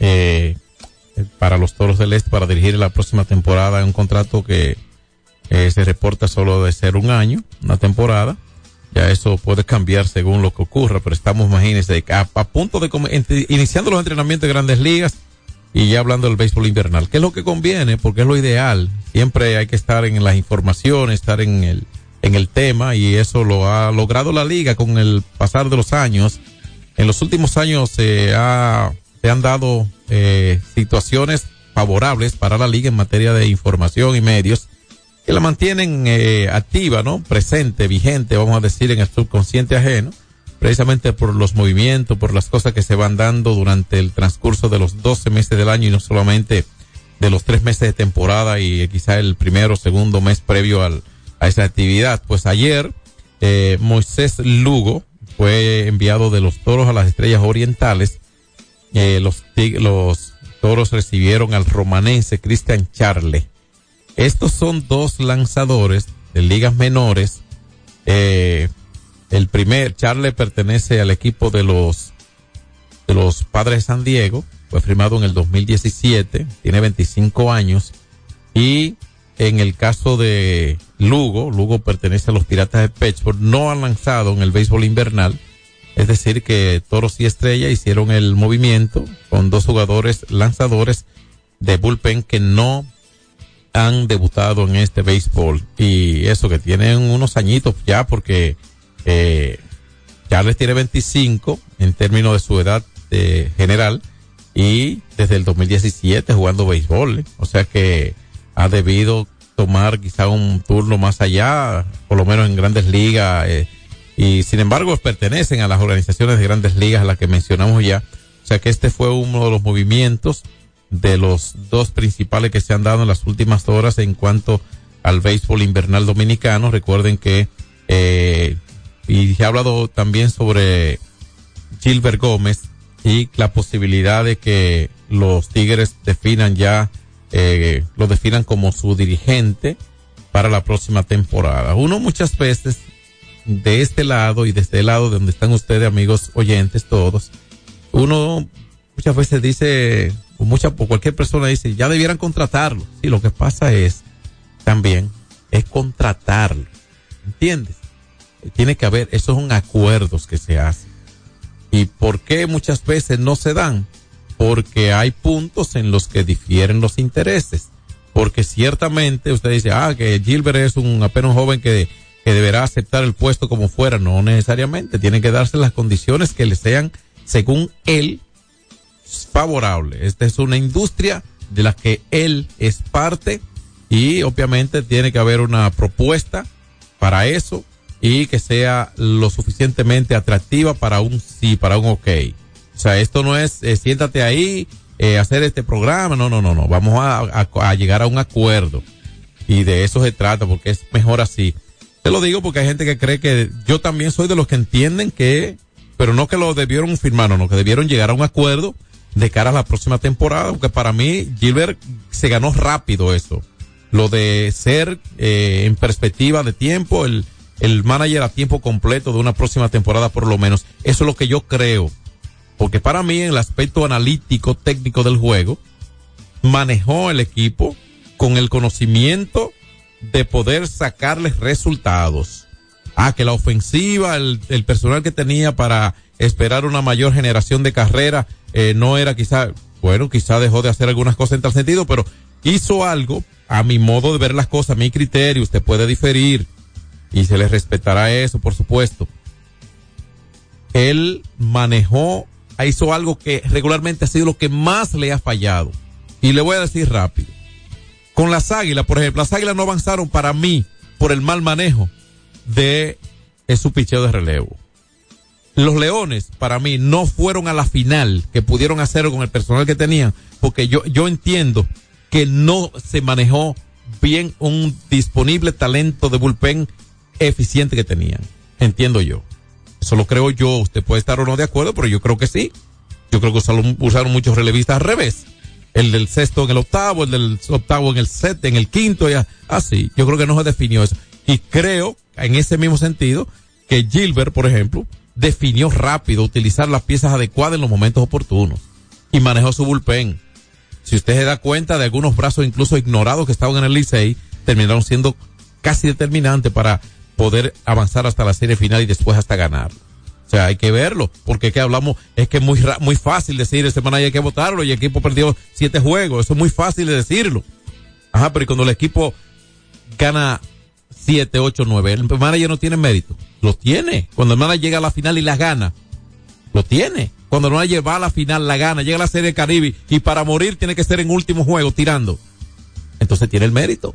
eh, para los Toros del Este para dirigir la próxima temporada un contrato que eh, se reporta solo de ser un año, una temporada. Ya eso puede cambiar según lo que ocurra, pero estamos, imagínense, a, a punto de iniciando los entrenamientos de grandes ligas y ya hablando del béisbol invernal. ¿Qué es lo que conviene? Porque es lo ideal. Siempre hay que estar en las informaciones, estar en el, en el tema y eso lo ha logrado la liga con el pasar de los años. En los últimos años se ha se han dado eh, situaciones favorables para la liga en materia de información y medios que la mantienen eh, activa, ¿no? Presente, vigente, vamos a decir, en el subconsciente ajeno, precisamente por los movimientos, por las cosas que se van dando durante el transcurso de los 12 meses del año y no solamente de los tres meses de temporada y eh, quizá el primero o segundo mes previo al, a esa actividad. Pues ayer, eh, Moisés Lugo fue enviado de los toros a las estrellas orientales eh, los, toros recibieron al romanense Cristian Charle. Estos son dos lanzadores de ligas menores. Eh, el primer, Charle pertenece al equipo de los, de los padres de San Diego. Fue firmado en el 2017. Tiene 25 años. Y en el caso de Lugo, Lugo pertenece a los Piratas de Pittsburgh. No han lanzado en el béisbol invernal. Es decir, que Toros y Estrella hicieron el movimiento con dos jugadores lanzadores de bullpen que no han debutado en este béisbol. Y eso que tienen unos añitos ya porque eh, Charles tiene 25 en términos de su edad eh, general y desde el 2017 jugando béisbol. ¿eh? O sea que ha debido tomar quizá un turno más allá, por lo menos en grandes ligas. eh, y sin embargo pertenecen a las organizaciones de grandes ligas a las que mencionamos ya. O sea que este fue uno de los movimientos de los dos principales que se han dado en las últimas horas en cuanto al béisbol invernal dominicano. Recuerden que, eh, y se ha hablado también sobre Gilbert Gómez y la posibilidad de que los Tigres definan ya, eh, lo definan como su dirigente para la próxima temporada. Uno muchas veces de este lado y de este lado de donde están ustedes, amigos oyentes, todos, uno muchas veces dice, o mucha, cualquier persona dice, ya debieran contratarlo. Sí, lo que pasa es también, es contratarlo. ¿Entiendes? tiene que haber, esos son acuerdos que se hacen. ¿Y por qué muchas veces no se dan? Porque hay puntos en los que difieren los intereses. Porque ciertamente usted dice, ah, que Gilbert es un apenas joven que, que deberá aceptar el puesto como fuera. No necesariamente. Tienen que darse las condiciones que le sean, según él, favorable. Esta es una industria de la que él es parte y obviamente tiene que haber una propuesta para eso y que sea lo suficientemente atractiva para un sí, para un ok. O sea, esto no es eh, siéntate ahí, eh, hacer este programa, no, no, no, no, vamos a llegar a un acuerdo y de eso se trata porque es mejor así. Te lo digo porque hay gente que cree que yo también soy de los que entienden que, pero no que lo debieron firmar, no, no, que debieron llegar a un acuerdo de cara a la próxima temporada, aunque para mí Gilbert se ganó rápido eso. Lo de ser eh, en perspectiva de tiempo, el, el manager a tiempo completo de una próxima temporada por lo menos. Eso es lo que yo creo. Porque para mí en el aspecto analítico, técnico del juego, manejó el equipo con el conocimiento de poder sacarles resultados. Ah, que la ofensiva, el, personal que tenía para esperar una mayor generación de carrera, eh, no era quizá, bueno, quizá dejó de hacer algunas cosas en tal sentido, pero hizo algo a mi modo de ver las cosas, a mi criterio, usted puede diferir y se le respetará eso, por supuesto. Él manejó, hizo algo que regularmente ha sido lo que más le ha fallado. Y le voy a decir rápido. Con las águilas, por ejemplo, las águilas no avanzaron para mí por el mal manejo de su picheo de relevo. Los leones, para mí, no fueron a la final que pudieron hacerlo con el personal que tenían, porque yo, yo entiendo que no se manejó bien un disponible talento de bullpen eficiente que tenían. Entiendo yo. Eso lo creo yo. Usted puede estar o no de acuerdo, pero yo creo que sí. Yo creo que usaron, usaron muchos relevistas al revés. El del sexto en el octavo, el del octavo en el set, en el quinto, ya. Así. yo creo que no se definió eso. Y creo, en ese mismo sentido, que Gilbert, por ejemplo, definió rápido utilizar las piezas adecuadas en los momentos oportunos. Y manejó su bullpen. Si usted se da cuenta de algunos brazos incluso ignorados que estaban en el Licey, terminaron siendo casi determinantes para poder avanzar hasta la serie final y después hasta ganar. O sea, hay que verlo, porque que hablamos, es que es muy, muy fácil decir, esta semana hay que votarlo y el equipo perdió siete juegos, eso es muy fácil de decirlo. Ajá, pero cuando el equipo gana siete, ocho, nueve, el manager no tiene mérito, lo tiene. Cuando el manager llega a la final y la gana, lo tiene. Cuando el manager va a la final, la gana, llega a la serie Caribe y para morir tiene que ser en último juego tirando. Entonces tiene el mérito.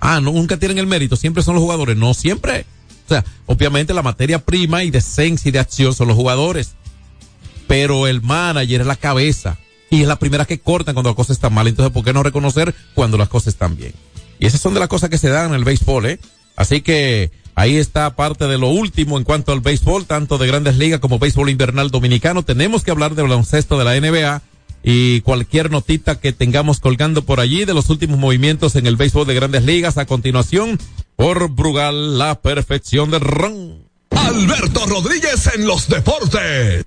Ah, no, nunca tienen el mérito, siempre son los jugadores, no siempre. O sea, obviamente la materia prima y de esencia y de acción son los jugadores. Pero el manager es la cabeza y es la primera que cortan cuando las cosas están mal. Entonces, ¿por qué no reconocer cuando las cosas están bien? Y esas son de las cosas que se dan en el béisbol, ¿eh? Así que ahí está parte de lo último en cuanto al béisbol, tanto de grandes ligas como béisbol invernal dominicano. Tenemos que hablar del baloncesto de la NBA y cualquier notita que tengamos colgando por allí de los últimos movimientos en el béisbol de grandes ligas a continuación por Brugal, la perfección del ron. Alberto Rodríguez en los deportes.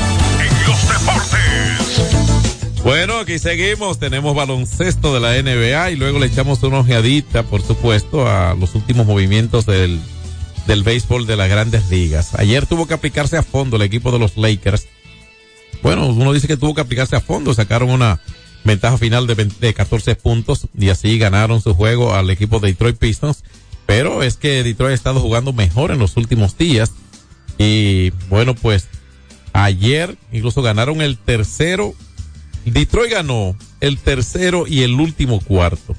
Bueno, aquí seguimos, tenemos baloncesto de la NBA y luego le echamos una ojeadita, por supuesto, a los últimos movimientos del, del béisbol de las grandes ligas. Ayer tuvo que aplicarse a fondo el equipo de los Lakers. Bueno, uno dice que tuvo que aplicarse a fondo, sacaron una ventaja final de, 20 de 14 puntos y así ganaron su juego al equipo de Detroit Pistons. Pero es que Detroit ha estado jugando mejor en los últimos días. Y bueno, pues ayer incluso ganaron el tercero. Detroit ganó el tercero y el último cuarto.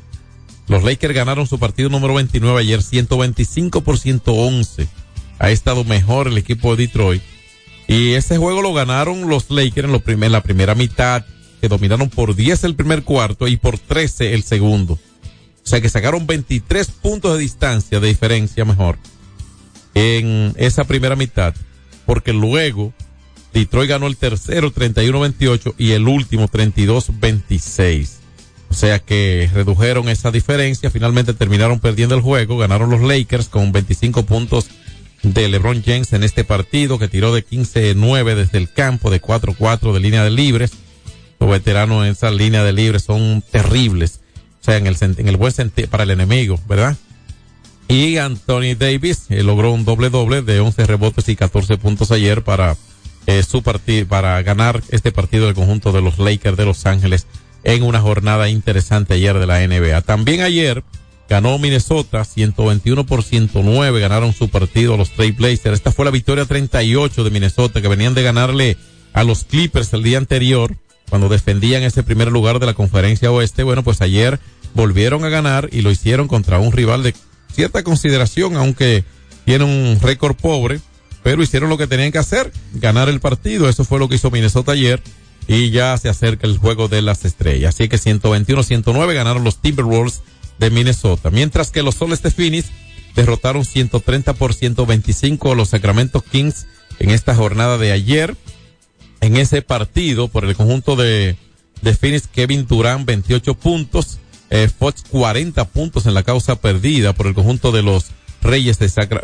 Los Lakers ganaron su partido número 29 ayer, 125 por 111. Ha estado mejor el equipo de Detroit. Y ese juego lo ganaron los Lakers en, en la primera mitad, que dominaron por 10 el primer cuarto y por 13 el segundo. O sea que sacaron 23 puntos de distancia de diferencia mejor en esa primera mitad, porque luego Detroit ganó el tercero 31-28 y el último 32-26. O sea que redujeron esa diferencia, finalmente terminaron perdiendo el juego, ganaron los Lakers con 25 puntos de LeBron James en este partido que tiró de 15-9 desde el campo, de 4-4 de línea de libres. Los veteranos en esa línea de libres son terribles. O sea, en el, en el buen sentido, para el enemigo, ¿verdad? Y Anthony Davis eh, logró un doble doble de 11 rebotes y 14 puntos ayer para eh, su partido, para ganar este partido del conjunto de los Lakers de Los Ángeles en una jornada interesante ayer de la NBA. También ayer ganó Minnesota 121 por 109, ganaron su partido los Trail Blazers. Esta fue la victoria 38 de Minnesota que venían de ganarle a los Clippers el día anterior cuando defendían ese primer lugar de la conferencia oeste. Bueno, pues ayer volvieron a ganar y lo hicieron contra un rival de cierta consideración, aunque tiene un récord pobre, pero hicieron lo que tenían que hacer, ganar el partido. Eso fue lo que hizo Minnesota ayer y ya se acerca el juego de las estrellas. Así que 121-109 ganaron los Timberwolves de Minnesota, mientras que los Soles de Phoenix derrotaron 130 por 125 a los Sacramento Kings en esta jornada de ayer. En ese partido, por el conjunto de, de Phoenix, Kevin Durant 28 puntos, eh, Fox 40 puntos en la causa perdida por el conjunto de los Reyes de, Sacra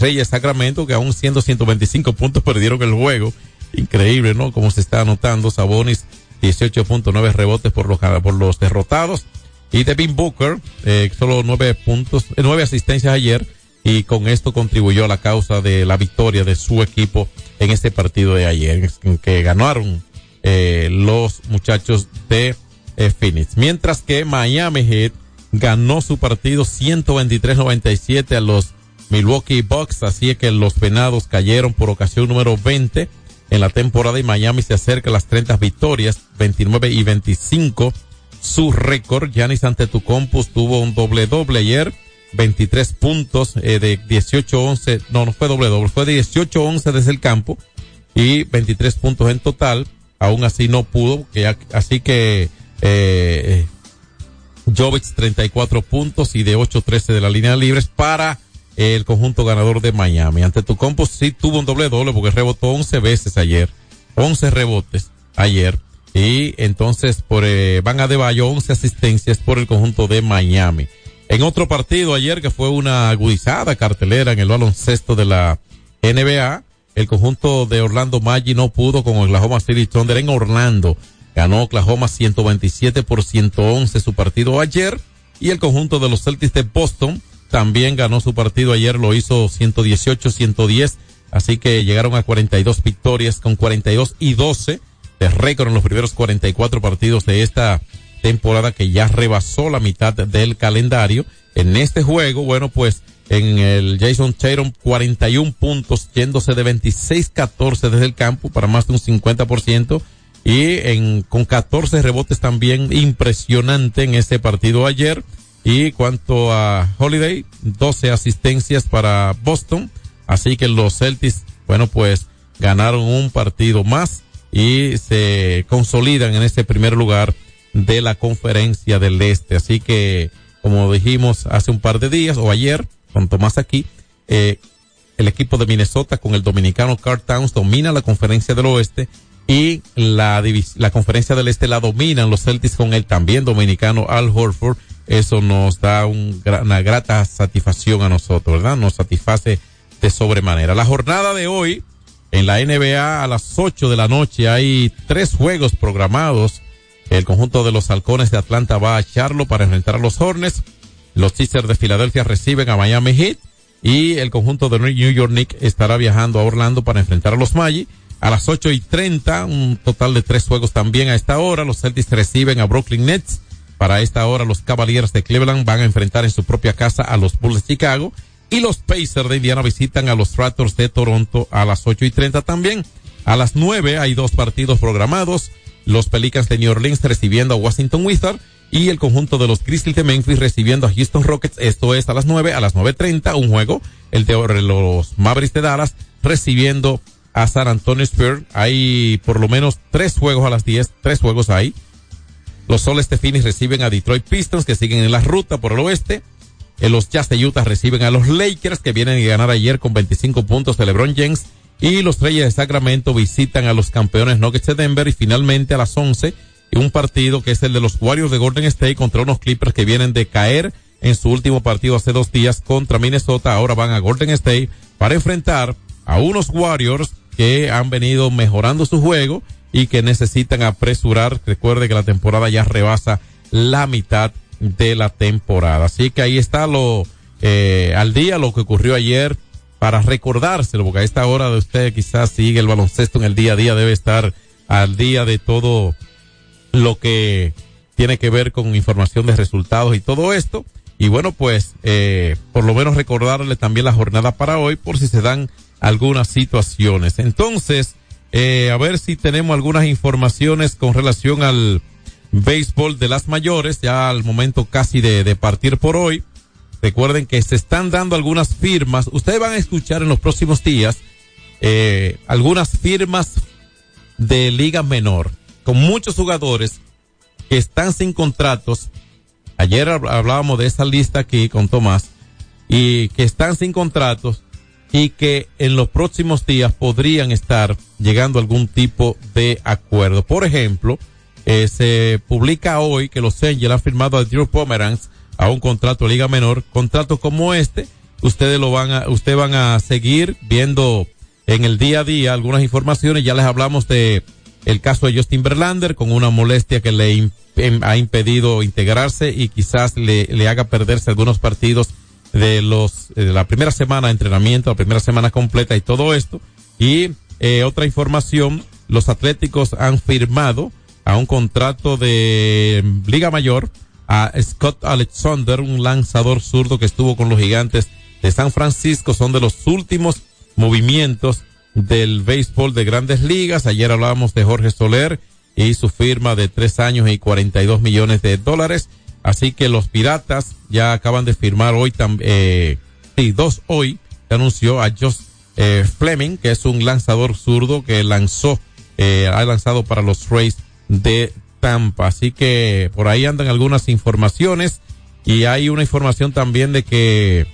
Reyes Sacramento, que aún siendo 125 puntos perdieron el juego. Increíble, ¿no? Como se está anotando. Sabonis 18.9 rebotes por los, por los derrotados. Y Devin Booker, eh, solo 9 puntos, eh, 9 asistencias ayer. Y con esto contribuyó a la causa de la victoria de su equipo en este partido de ayer, en que ganaron eh, los muchachos de eh, Phoenix. Mientras que Miami Heat ganó su partido 123-97 a los Milwaukee Bucks, así que los venados cayeron por ocasión número 20 en la temporada y Miami se acerca a las 30 victorias, 29 y 25. Su récord, Giannis Antetokounmpo tuvo un doble doble ayer, 23 puntos eh, de 18-11, no, no fue doble doble, fue de 18-11 desde el campo y 23 puntos en total. Aún así no pudo, que, así que eh, Jovic 34 puntos y de 8-13 de la línea libres para el conjunto ganador de Miami. Ante tu compo sí tuvo un doble doble porque rebotó 11 veces ayer. 11 rebotes ayer. Y entonces por eh, Van Adebayo 11 asistencias por el conjunto de Miami. En otro partido ayer que fue una agudizada cartelera en el baloncesto de la NBA, el conjunto de Orlando Magic no pudo con Oklahoma City Thunder en Orlando. Ganó Oklahoma 127 por 111 su partido ayer y el conjunto de los Celtics de Boston también ganó su partido ayer, lo hizo 118-110, así que llegaron a 42 victorias con 42 y 12 de récord en los primeros 44 partidos de esta temporada que ya rebasó la mitad del calendario. En este juego, bueno, pues en el Jason Tatum 41 puntos, yéndose de 26-14 desde el campo para más de un 50% y en, con 14 rebotes también impresionante en ese partido ayer. Y cuanto a Holiday, 12 asistencias para Boston. Así que los Celtics, bueno, pues ganaron un partido más y se consolidan en este primer lugar de la conferencia del este. Así que, como dijimos hace un par de días o ayer, con Tomás aquí, eh, el equipo de Minnesota con el dominicano Carl Towns domina la conferencia del oeste y la, la conferencia del este la dominan los Celtics con el también dominicano Al Horford. Eso nos da un, una grata satisfacción a nosotros, ¿verdad? Nos satisface de sobremanera. La jornada de hoy en la NBA a las 8 de la noche hay tres juegos programados. El conjunto de los halcones de Atlanta va a Charlo para enfrentar a los Hornets. Los Sixers de Filadelfia reciben a Miami Heat y el conjunto de New York Knicks estará viajando a Orlando para enfrentar a los Magic. A las ocho y treinta, un total de tres juegos también a esta hora. Los Celtics reciben a Brooklyn Nets. Para esta hora, los Cavaliers de Cleveland van a enfrentar en su propia casa a los Bulls de Chicago. Y los Pacers de Indiana visitan a los Raptors de Toronto a las ocho y treinta también. A las nueve hay dos partidos programados. Los Pelicans de New Orleans recibiendo a Washington Wizards y el conjunto de los Grizzlies de Memphis recibiendo a Houston Rockets. Esto es a las nueve, a las nueve treinta, un juego. El de los Mavericks de Dallas recibiendo a San Antonio Spurs. Hay por lo menos tres juegos a las 10, tres juegos ahí. Los Soles de Phoenix reciben a Detroit Pistons que siguen en la ruta por el oeste. Eh, los Jazz de Utah reciben a los Lakers que vienen a ganar ayer con 25 puntos de LeBron James. Y los Reyes de Sacramento visitan a los campeones Nuggets de Denver y finalmente a las 11 un partido que es el de los Warriors de Golden State contra unos Clippers que vienen de caer en su último partido hace dos días contra Minnesota. Ahora van a Golden State para enfrentar a unos Warriors que han venido mejorando su juego y que necesitan apresurar. Recuerde que la temporada ya rebasa la mitad de la temporada. Así que ahí está lo eh, al día lo que ocurrió ayer para recordárselo, porque a esta hora de usted quizás sigue el baloncesto en el día a día, debe estar al día de todo lo que tiene que ver con información de resultados y todo esto. Y bueno, pues eh, por lo menos recordarle también la jornada para hoy por si se dan algunas situaciones. Entonces, eh, a ver si tenemos algunas informaciones con relación al béisbol de las mayores, ya al momento casi de, de partir por hoy. Recuerden que se están dando algunas firmas. Ustedes van a escuchar en los próximos días eh, algunas firmas de liga menor con muchos jugadores que están sin contratos. Ayer hablábamos de esa lista aquí con Tomás y que están sin contratos y que en los próximos días podrían estar llegando a algún tipo de acuerdo. Por ejemplo, eh, se publica hoy que los Angels han firmado a Drew Pomeranz a un contrato de liga menor, contrato como este, ustedes lo van a, ustedes van a seguir viendo en el día a día algunas informaciones, ya les hablamos de el caso de Justin Verlander con una molestia que le ha impedido integrarse y quizás le, le haga perderse algunos partidos de los de la primera semana de entrenamiento, la primera semana completa y todo esto. Y eh, otra información, los Atléticos han firmado a un contrato de Liga Mayor a Scott Alexander, un lanzador zurdo que estuvo con los gigantes de San Francisco. Son de los últimos movimientos del béisbol de grandes ligas. Ayer hablábamos de Jorge Soler y su firma de tres años y 42 millones de dólares. Así que los piratas ya acaban de firmar hoy también, eh, sí, dos hoy, se anunció a Josh eh, Fleming, que es un lanzador zurdo que lanzó, eh, ha lanzado para los Rays de Tampa. Así que por ahí andan algunas informaciones y hay una información también de que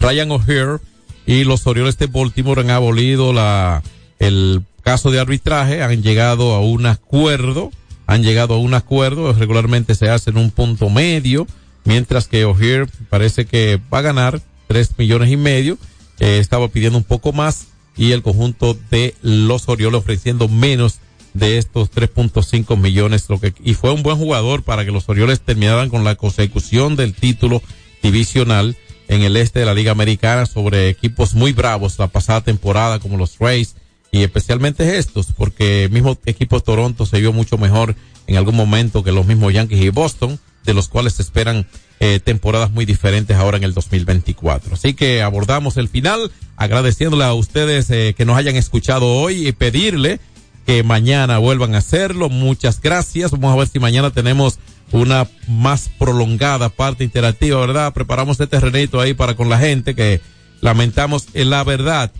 Ryan O'Hare y los Orioles de Baltimore han abolido la, el caso de arbitraje han llegado a un acuerdo, han llegado a un acuerdo, regularmente se hace en un punto medio, mientras que O'Hare parece que va a ganar tres millones y medio, eh, estaba pidiendo un poco más y el conjunto de los Orioles ofreciendo menos de estos 3.5 millones, lo que, y fue un buen jugador para que los Orioles terminaran con la consecución del título divisional en el este de la Liga Americana sobre equipos muy bravos la pasada temporada como los Rays y especialmente estos, porque el mismo equipo Toronto se vio mucho mejor en algún momento que los mismos Yankees y Boston, de los cuales se esperan eh, temporadas muy diferentes ahora en el 2024. Así que abordamos el final, agradeciéndole a ustedes eh, que nos hayan escuchado hoy y pedirle que mañana vuelvan a hacerlo. Muchas gracias. Vamos a ver si mañana tenemos una más prolongada parte interactiva, ¿verdad? Preparamos este terrenito ahí para con la gente que lamentamos en la verdad.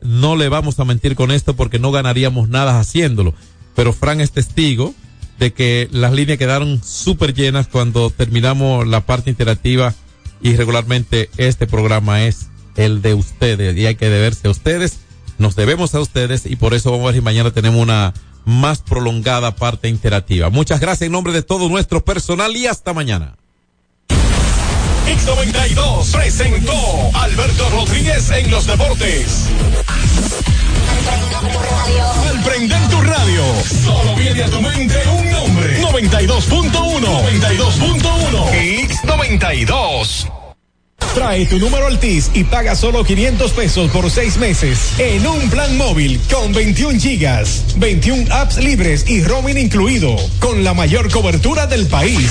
No le vamos a mentir con esto porque no ganaríamos nada haciéndolo. Pero Fran es testigo de que las líneas quedaron súper llenas cuando terminamos la parte interactiva y regularmente este programa es el de ustedes y hay que deberse a ustedes. Nos debemos a ustedes y por eso vamos a ver si mañana tenemos una más prolongada parte interactiva. Muchas gracias en nombre de todo nuestro personal y hasta mañana. X92 presentó Alberto Rodríguez en los deportes. Al prender tu radio, solo viene a tu mente un nombre. 92.1. 92.1. X92. Trae tu número Altis y paga solo 500 pesos por seis meses en un plan móvil con 21 gigas, 21 apps libres y roaming incluido, con la mayor cobertura del país.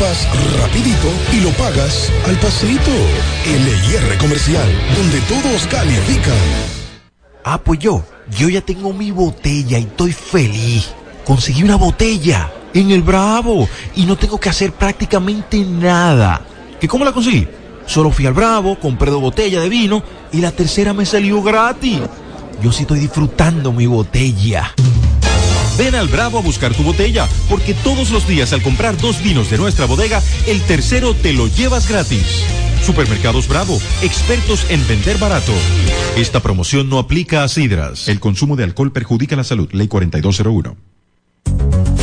rapidito y lo pagas al pasito. LIR Comercial, donde todos califican. Ah, pues yo, yo ya tengo mi botella y estoy feliz. Conseguí una botella en el Bravo y no tengo que hacer prácticamente nada. ¿Que cómo la conseguí? Solo fui al Bravo, compré dos botellas de vino y la tercera me salió gratis. Yo sí estoy disfrutando mi botella. Ven al Bravo a buscar tu botella, porque todos los días al comprar dos vinos de nuestra bodega, el tercero te lo llevas gratis. Supermercados Bravo, expertos en vender barato. Esta promoción no aplica a sidras. El consumo de alcohol perjudica la salud. Ley 4201.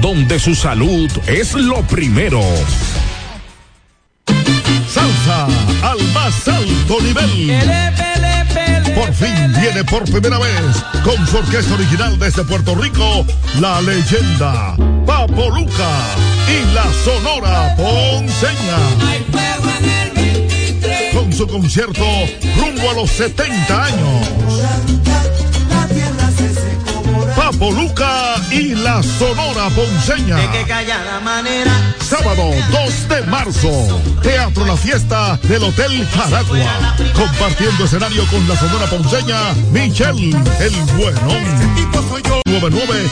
donde su salud es lo primero. Salsa al más alto nivel. Por fin viene por primera vez con su orquesta original desde Puerto Rico, la leyenda Papo Luca y la Sonora Ponceña. Con su concierto rumbo a los 70 años. Papo Luca y la Sonora Ponceña. Sábado 2 de marzo, Teatro La Fiesta del Hotel Jaragua. Compartiendo escenario con la Sonora Ponceña, Michelle El Bueno. 99